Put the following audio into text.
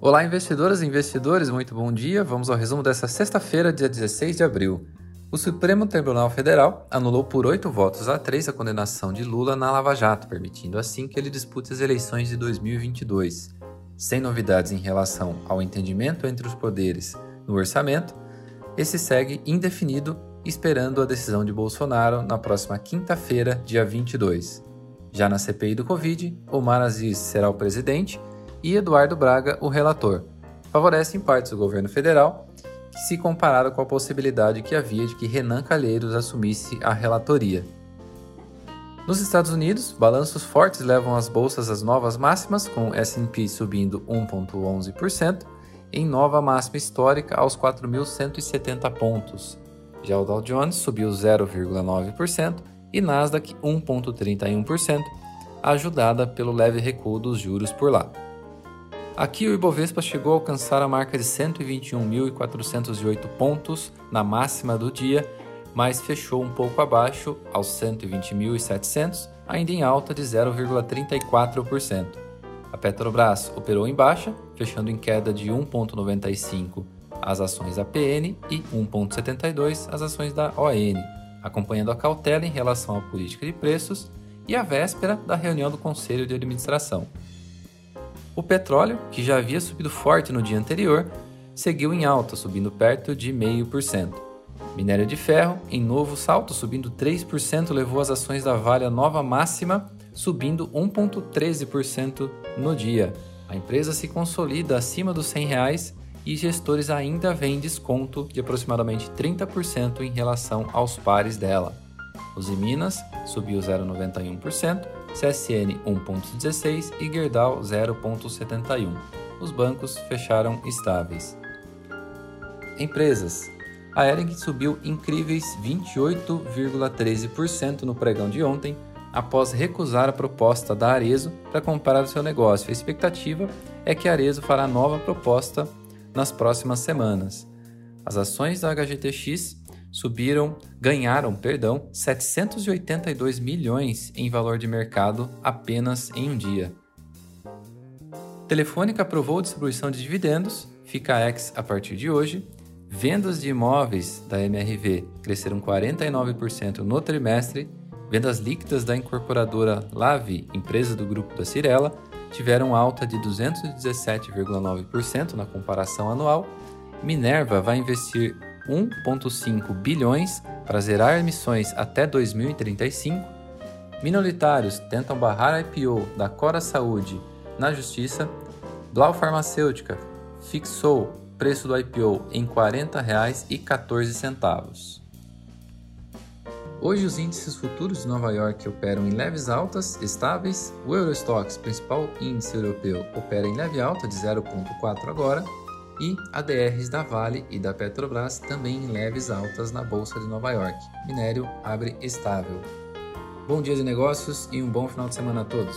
Olá, investidoras e investidores, muito bom dia. Vamos ao resumo dessa sexta-feira, dia 16 de abril. O Supremo Tribunal Federal anulou por oito votos a três a condenação de Lula na Lava Jato, permitindo assim que ele dispute as eleições de 2022. Sem novidades em relação ao entendimento entre os poderes no orçamento, esse segue indefinido, esperando a decisão de Bolsonaro na próxima quinta-feira, dia 22. Já na CPI do Covid, Omar Aziz será o presidente e Eduardo Braga o relator. Favorece em partes o governo federal, que se compararam com a possibilidade que havia de que Renan Calheiros assumisse a relatoria. Nos Estados Unidos, balanços fortes levam as bolsas às novas máximas, com S&P subindo 1,11%, em nova máxima histórica aos 4.170 pontos. Já o Dow Jones subiu 0,9% e Nasdaq 1,31%, ajudada pelo leve recuo dos juros por lá. Aqui o Ibovespa chegou a alcançar a marca de 121.408 pontos na máxima do dia, mas fechou um pouco abaixo, aos 120.700, ainda em alta de 0,34%. A Petrobras operou em baixa, fechando em queda de 1,95 as ações da PN e 1,72 as ações da ON, acompanhando a cautela em relação à política de preços e a véspera da reunião do Conselho de Administração. O petróleo, que já havia subido forte no dia anterior, seguiu em alta, subindo perto de 0,5%. Minério de ferro, em novo salto, subindo 3%, levou as ações da Vale à nova máxima, subindo 1,13% no dia. A empresa se consolida acima dos 100 reais e gestores ainda veem desconto de aproximadamente 30% em relação aos pares dela. Os Minas subiu 0,91%, CSN 1,16 e Gerdau 0,71. Os bancos fecharam estáveis. Empresas. A Ering subiu incríveis 28,13% no pregão de ontem, após recusar a proposta da Arezo para comprar o seu negócio. A expectativa é que a Arezo fará nova proposta nas próximas semanas. As ações da HGTX subiram, ganharam, perdão, 782 milhões em valor de mercado apenas em um dia. Telefônica aprovou distribuição de dividendos, fica ex a partir de hoje. Vendas de imóveis da MRV cresceram 49% no trimestre. Vendas líquidas da incorporadora Lave, empresa do grupo da Cirela, tiveram alta de 217,9% na comparação anual. Minerva vai investir 1,5 bilhões para zerar emissões até 2035, minoritários tentam barrar a IPO da Cora Saúde na Justiça, Blau Farmacêutica fixou preço do IPO em R$ 40,14. Hoje os índices futuros de Nova York operam em leves altas estáveis, o Eurostox, principal índice europeu, opera em leve alta de 0,4 agora, e ADRs da Vale e da Petrobras também em leves altas na Bolsa de Nova York. Minério abre estável. Bom dia de negócios e um bom final de semana a todos.